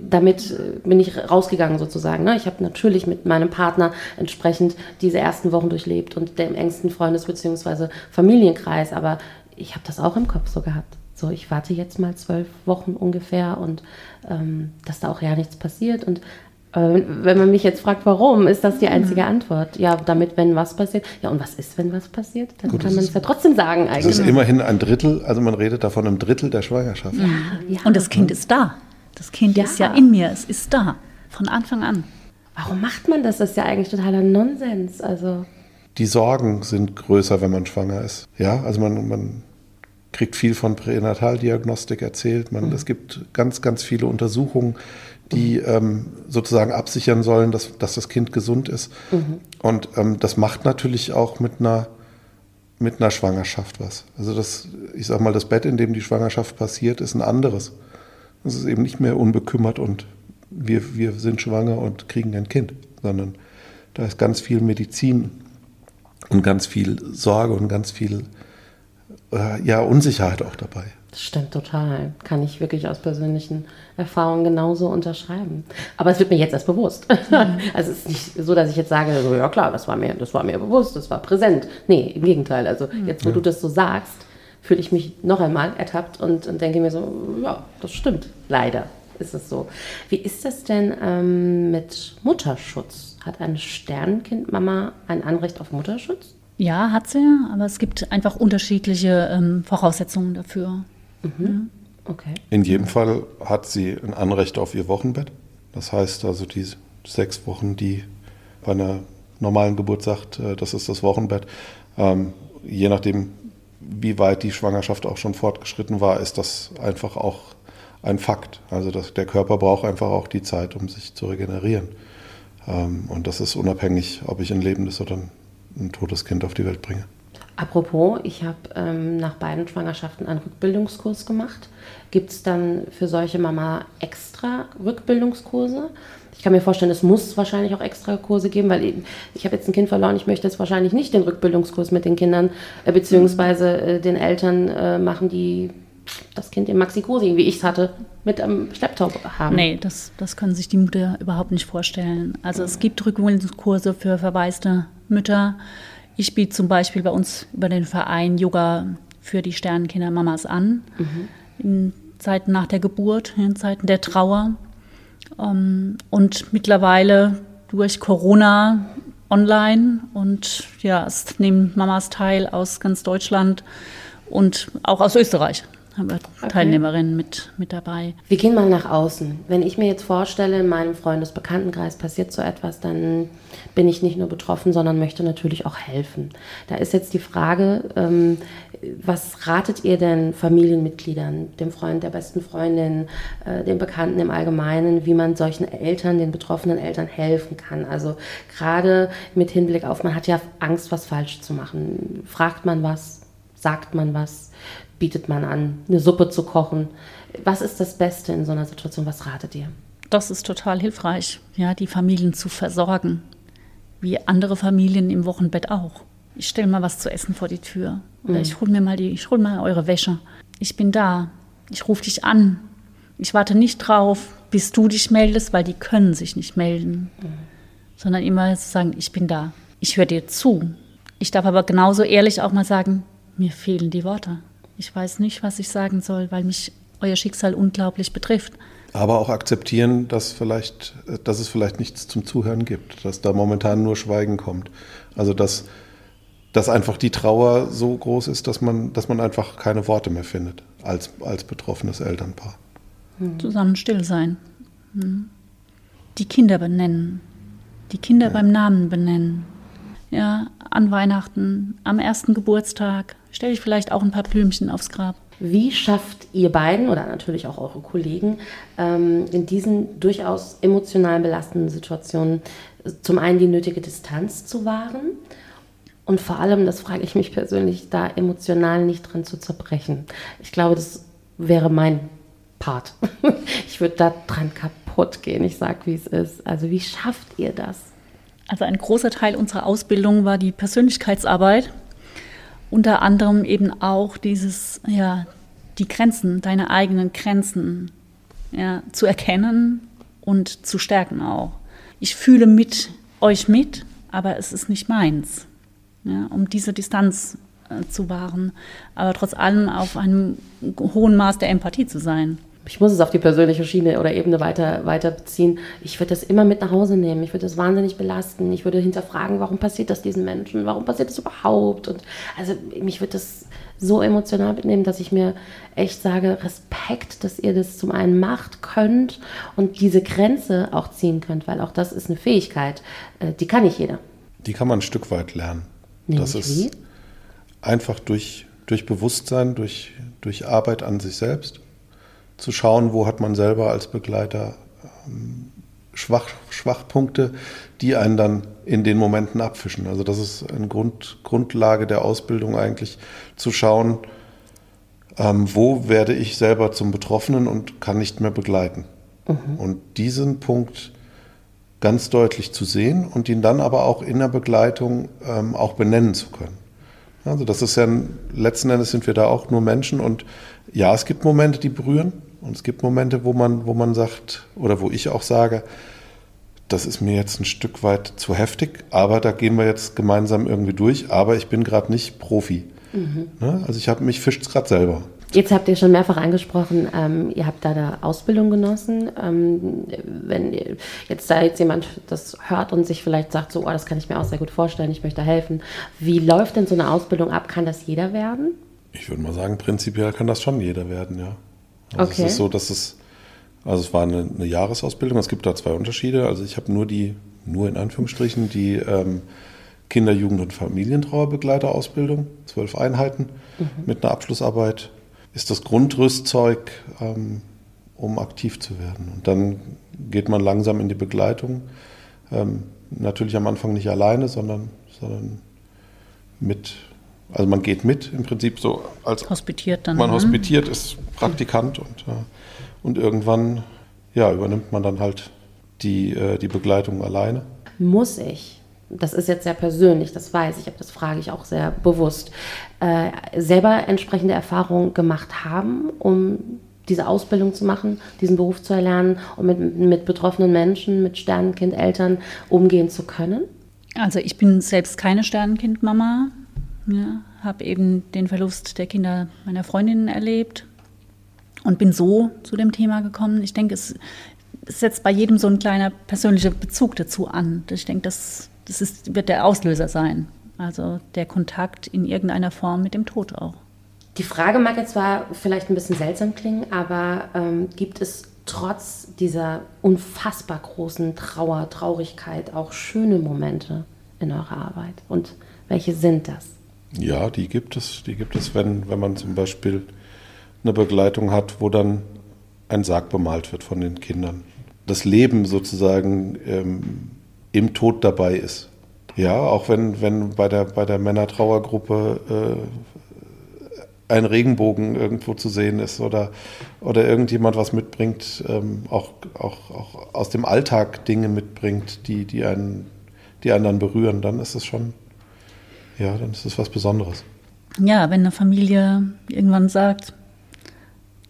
damit äh, bin ich rausgegangen sozusagen. Ne? Ich habe natürlich mit meinem Partner entsprechend diese ersten Wochen durchlebt und dem engsten Freundes- bzw. Familienkreis, aber ich habe das auch im Kopf so gehabt. So, ich warte jetzt mal zwölf Wochen ungefähr und ähm, dass da auch ja nichts passiert und wenn man mich jetzt fragt, warum, ist das die einzige mhm. Antwort. Ja, damit, wenn was passiert. Ja, und was ist, wenn was passiert? Dann Gut, kann man es ja trotzdem sagen eigentlich. Das ist immerhin ein Drittel, also man redet davon einem Drittel der Schwangerschaft. Ja, ja. Und das Kind ist da. Das Kind ja. ist ja in mir, es ist da, von Anfang an. Warum macht man das? Das ist ja eigentlich totaler Nonsens. Also. Die Sorgen sind größer, wenn man schwanger ist. Ja, also man, man kriegt viel von Pränataldiagnostik erzählt. Man, mhm. Es gibt ganz, ganz viele Untersuchungen, die ähm, sozusagen absichern sollen, dass, dass das Kind gesund ist. Mhm. Und ähm, das macht natürlich auch mit einer, mit einer Schwangerschaft was. Also das, ich sag mal, das Bett, in dem die Schwangerschaft passiert, ist ein anderes. Es ist eben nicht mehr unbekümmert und wir, wir sind schwanger und kriegen ein Kind, sondern da ist ganz viel Medizin und ganz viel Sorge und ganz viel äh, ja, Unsicherheit auch dabei. Das stimmt total. Kann ich wirklich aus persönlichen Erfahrungen genauso unterschreiben. Aber es wird mir jetzt erst bewusst. Mhm. Also es ist nicht so, dass ich jetzt sage, so, ja klar, das war mir, das war mir bewusst, das war präsent. Nee, im Gegenteil. Also mhm. jetzt, wo ja. du das so sagst, fühle ich mich noch einmal ertappt und, und denke mir so, ja, das stimmt. Leider ist es so. Wie ist das denn ähm, mit Mutterschutz? Hat eine Sternkindmama ein Anrecht auf Mutterschutz? Ja, hat sie, aber es gibt einfach unterschiedliche ähm, Voraussetzungen dafür. Mhm. Okay. In jedem Fall hat sie ein Anrecht auf ihr Wochenbett. Das heißt also die sechs Wochen, die bei einer normalen Geburt sagt, äh, das ist das Wochenbett. Ähm, je nachdem, wie weit die Schwangerschaft auch schon fortgeschritten war, ist das einfach auch ein Fakt. Also das, der Körper braucht einfach auch die Zeit, um sich zu regenerieren. Ähm, und das ist unabhängig, ob ich ein lebendes oder ein, ein totes Kind auf die Welt bringe. Apropos, ich habe ähm, nach beiden Schwangerschaften einen Rückbildungskurs gemacht. Gibt es dann für solche Mama extra Rückbildungskurse? Ich kann mir vorstellen, es muss wahrscheinlich auch extra Kurse geben, weil ich, ich habe jetzt ein Kind verloren, ich möchte jetzt wahrscheinlich nicht den Rückbildungskurs mit den Kindern äh, beziehungsweise äh, den Eltern äh, machen, die das Kind im Maxi-Cosi, wie ich es hatte, mit am Schlepptau haben. Nee, das, das können sich die Mütter überhaupt nicht vorstellen. Also es gibt Rückbildungskurse für verwaiste Mütter, ich biete zum Beispiel bei uns über den Verein Yoga für die Sternenkindermamas an, mhm. in Zeiten nach der Geburt, in Zeiten der Trauer. Ähm, und mittlerweile durch Corona online und ja, es nehmen Mamas teil aus ganz Deutschland und auch aus Österreich haben wir okay. Teilnehmerinnen mit, mit dabei. Wir gehen mal nach außen. Wenn ich mir jetzt vorstelle, in meinem Freundesbekanntenkreis passiert so etwas, dann bin ich nicht nur betroffen, sondern möchte natürlich auch helfen. Da ist jetzt die Frage, ähm, was ratet ihr denn Familienmitgliedern, dem Freund, der besten Freundin, äh, den Bekannten im Allgemeinen, wie man solchen Eltern, den betroffenen Eltern helfen kann? Also gerade mit Hinblick auf, man hat ja Angst, was falsch zu machen. Fragt man was? Sagt man was? Bietet man an, eine Suppe zu kochen. Was ist das Beste in so einer Situation? Was ratet ihr? Das ist total hilfreich, ja, die Familien zu versorgen, wie andere Familien im Wochenbett auch. Ich stelle mal was zu essen vor die Tür oder mhm. ich hole mir mal die, ich hole mal eure Wäsche. Ich bin da. Ich rufe dich an. Ich warte nicht drauf, bis du dich meldest, weil die können sich nicht melden, mhm. sondern immer sagen, ich bin da. Ich höre dir zu. Ich darf aber genauso ehrlich auch mal sagen, mir fehlen die Worte. Ich weiß nicht, was ich sagen soll, weil mich euer Schicksal unglaublich betrifft. Aber auch akzeptieren, dass, vielleicht, dass es vielleicht nichts zum Zuhören gibt, dass da momentan nur Schweigen kommt. Also dass, dass einfach die Trauer so groß ist, dass man, dass man einfach keine Worte mehr findet als, als betroffenes Elternpaar. Hm. Zusammen still sein. Hm. Die Kinder benennen. Die Kinder ja. beim Namen benennen. Ja, an Weihnachten, am ersten Geburtstag, stelle ich vielleicht auch ein paar Blümchen aufs Grab. Wie schafft ihr beiden oder natürlich auch eure Kollegen ähm, in diesen durchaus emotional belastenden Situationen zum einen die nötige Distanz zu wahren und vor allem, das frage ich mich persönlich, da emotional nicht dran zu zerbrechen? Ich glaube, das wäre mein Part. Ich würde da dran kaputt gehen. Ich sage, wie es ist. Also wie schafft ihr das? Also ein großer Teil unserer Ausbildung war die Persönlichkeitsarbeit unter anderem eben auch dieses, ja, die Grenzen, deine eigenen Grenzen ja, zu erkennen und zu stärken auch. Ich fühle mit euch mit, aber es ist nicht meins, ja, um diese Distanz äh, zu wahren, aber trotz allem auf einem hohen Maß der Empathie zu sein. Ich muss es auf die persönliche Schiene oder Ebene weiter, weiter beziehen. Ich würde das immer mit nach Hause nehmen. Ich würde das wahnsinnig belasten. Ich würde hinterfragen, warum passiert das diesen Menschen? Warum passiert das überhaupt? Und also mich würde das so emotional mitnehmen, dass ich mir echt sage, Respekt, dass ihr das zum einen macht, könnt und diese Grenze auch ziehen könnt, weil auch das ist eine Fähigkeit, äh, die kann nicht jeder. Die kann man ein Stück weit lernen. Nämlich das ist wie? einfach durch, durch Bewusstsein, durch, durch Arbeit an sich selbst, zu schauen, wo hat man selber als Begleiter ähm, Schwach, Schwachpunkte, die einen dann in den Momenten abfischen. Also das ist eine Grund, Grundlage der Ausbildung eigentlich, zu schauen, ähm, wo werde ich selber zum Betroffenen und kann nicht mehr begleiten. Und diesen Punkt ganz deutlich zu sehen und ihn dann aber auch in der Begleitung ähm, auch benennen zu können. Also das ist ja, letzten Endes sind wir da auch nur Menschen und ja, es gibt Momente, die berühren und es gibt Momente, wo man, wo man sagt oder wo ich auch sage, das ist mir jetzt ein Stück weit zu heftig, aber da gehen wir jetzt gemeinsam irgendwie durch, aber ich bin gerade nicht Profi. Ne? Also ich habe mich fischt gerade selber. Jetzt habt ihr schon mehrfach angesprochen, ähm, ihr habt da eine Ausbildung genossen. Ähm, wenn jetzt da jetzt jemand das hört und sich vielleicht sagt, so, oh, das kann ich mir auch sehr gut vorstellen, ich möchte helfen. Wie läuft denn so eine Ausbildung ab? Kann das jeder werden? Ich würde mal sagen, prinzipiell kann das schon jeder werden, ja. Also Okay. Es ist so, dass es, also es war eine, eine Jahresausbildung, es gibt da zwei Unterschiede. Also ich habe nur die, nur in Anführungsstrichen, die ähm, Kinder-, Jugend- und Familientrauerbegleiterausbildung, zwölf Einheiten mit einer Abschlussarbeit, ist das Grundrüstzeug, ähm, um aktiv zu werden. Und dann geht man langsam in die Begleitung. Ähm, natürlich am Anfang nicht alleine, sondern, sondern mit, also man geht mit im Prinzip so als Hospitiert dann. man ne? hospitiert, ist Praktikant und, äh, und irgendwann ja, übernimmt man dann halt die, äh, die Begleitung alleine. Muss ich, das ist jetzt sehr persönlich, das weiß ich, aber das frage ich auch sehr bewusst, äh, selber entsprechende Erfahrungen gemacht haben, um diese Ausbildung zu machen, diesen Beruf zu erlernen und mit, mit betroffenen Menschen, mit Sternenkindeltern umgehen zu können? Also ich bin selbst keine Sternenkindmama, ja, habe eben den Verlust der Kinder meiner Freundinnen erlebt und bin so zu dem Thema gekommen. Ich denke, es, setzt bei jedem so ein kleiner persönlicher Bezug dazu an. Ich denke, das, das ist, wird der Auslöser sein. Also der Kontakt in irgendeiner Form mit dem Tod auch. Die Frage mag jetzt zwar vielleicht ein bisschen seltsam klingen, aber ähm, gibt es trotz dieser unfassbar großen Trauer, Traurigkeit auch schöne Momente in eurer Arbeit? Und welche sind das? Ja, die gibt es. Die gibt es, wenn, wenn man zum Beispiel eine Begleitung hat, wo dann ein Sarg bemalt wird von den Kindern. Das Leben sozusagen ähm, im Tod dabei ist. Ja, auch wenn, wenn bei der, bei der Männertrauergruppe äh, ein Regenbogen irgendwo zu sehen ist oder, oder irgendjemand was mitbringt, ähm, auch, auch, auch aus dem Alltag Dinge mitbringt, die, die, einen, die einen dann berühren, dann ist es schon, ja, dann ist es was Besonderes. Ja, wenn eine Familie irgendwann sagt,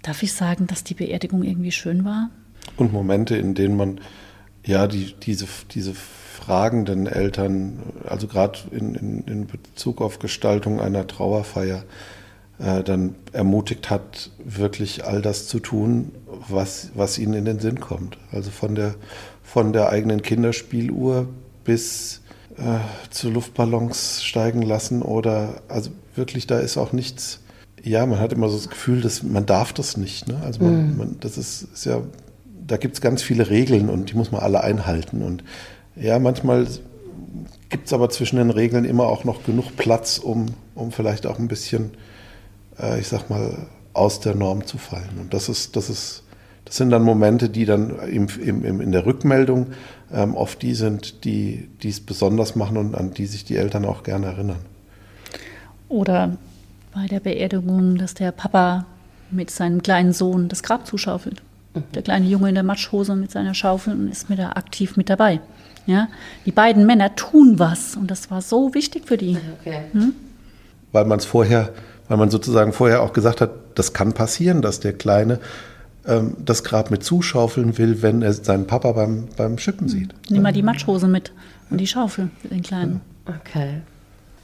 darf ich sagen, dass die Beerdigung irgendwie schön war? Und Momente, in denen man ja die, diese, diese fragenden Eltern, also gerade in, in, in Bezug auf Gestaltung einer Trauerfeier, äh, dann ermutigt hat, wirklich all das zu tun, was, was ihnen in den Sinn kommt. Also von der, von der eigenen Kinderspieluhr bis äh, zu Luftballons steigen lassen oder also wirklich, da ist auch nichts. Ja, man hat immer so das Gefühl, dass man darf das nicht. Ne? Also man, man, das ist, ist ja, da gibt es ganz viele Regeln und die muss man alle einhalten. Und ja, manchmal gibt es aber zwischen den Regeln immer auch noch genug Platz, um, um vielleicht auch ein bisschen, äh, ich sag mal, aus der Norm zu fallen. Und das ist, das ist, das sind dann Momente, die dann im, im, im, in der Rückmeldung ähm, oft die sind, die die es besonders machen und an die sich die Eltern auch gerne erinnern. Oder bei der Beerdigung, dass der Papa mit seinem kleinen Sohn das Grab zuschaufelt. Der kleine Junge in der Matschhose mit seiner Schaufel und ist mit da aktiv mit dabei. Ja? Die beiden Männer tun was und das war so wichtig für die. Okay. Weil man es vorher, weil man sozusagen vorher auch gesagt hat, das kann passieren, dass der Kleine ähm, das Grab mit zuschaufeln will, wenn er seinen Papa beim, beim Schippen sieht. Nimm mal die Matschhose mit und die Schaufel für den Kleinen. Okay.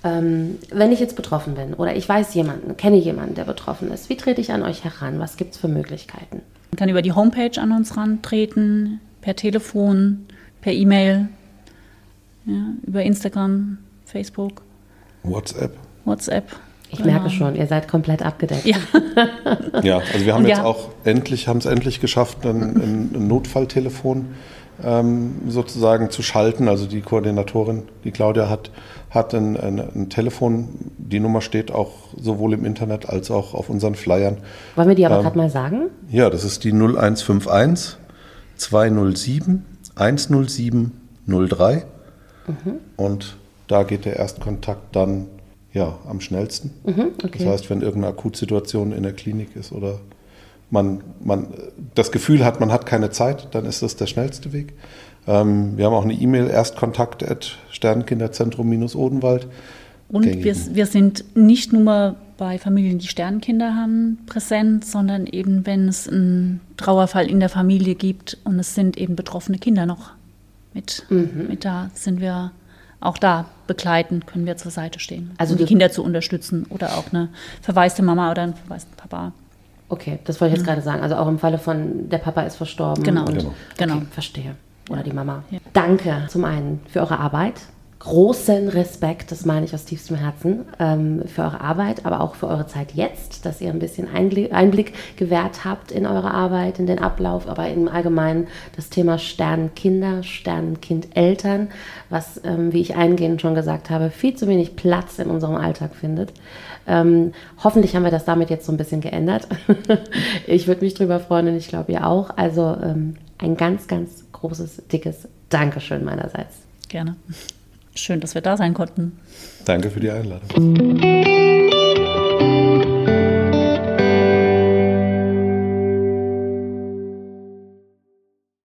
Ähm, wenn ich jetzt betroffen bin oder ich weiß jemanden, kenne jemanden, der betroffen ist, wie trete ich an euch heran? Was gibt es für Möglichkeiten? Man kann über die Homepage an uns rantreten, per Telefon, per E-Mail, ja, über Instagram, Facebook, WhatsApp. WhatsApp. Ich genau. merke schon, ihr seid komplett abgedeckt. Ja, ja also wir haben jetzt auch endlich, haben es endlich geschafft, ein, ein Notfalltelefon ähm, sozusagen zu schalten. Also die Koordinatorin, die Claudia hat, hat ein, ein, ein, Telefon. Die Nummer steht auch sowohl im Internet als auch auf unseren Flyern. Wollen wir die aber ähm, gerade mal sagen? Ja, das ist die 0151 207 107 03. Mhm. Und da geht der Erstkontakt dann ja, am schnellsten. Mhm, okay. Das heißt, wenn irgendeine Akutsituation in der Klinik ist oder man, man das Gefühl hat, man hat keine Zeit, dann ist das der schnellste Weg. Ähm, wir haben auch eine E-Mail, erstkontakt at Sternkinderzentrum-Odenwald. Und wir, wir, sind nicht nur bei Familien, die Sternkinder haben, präsent, sondern eben, wenn es einen Trauerfall in der Familie gibt und es sind eben betroffene Kinder noch mit, mhm. mit da, sind wir auch da begleiten, können wir zur Seite stehen, also um die Kinder zu unterstützen oder auch eine verwaiste Mama oder einen verwaisten Papa. Okay, das wollte ich jetzt mhm. gerade sagen. Also auch im Falle von der Papa ist verstorben. Genau, und, genau. Okay, genau. Verstehe. Oder die Mama. Ja. Danke zum einen für eure Arbeit. Großen Respekt, das meine ich aus tiefstem Herzen, ähm, für eure Arbeit, aber auch für eure Zeit jetzt, dass ihr ein bisschen Einblick gewährt habt in eure Arbeit, in den Ablauf, aber im Allgemeinen das Thema Sternenkinder, Sternenkindeltern, was, ähm, wie ich eingehend schon gesagt habe, viel zu wenig Platz in unserem Alltag findet. Ähm, hoffentlich haben wir das damit jetzt so ein bisschen geändert. ich würde mich drüber freuen und ich glaube ihr auch. Also ähm, ein ganz, ganz großes, dickes Dankeschön meinerseits. Gerne. Schön, dass wir da sein konnten. Danke für die Einladung.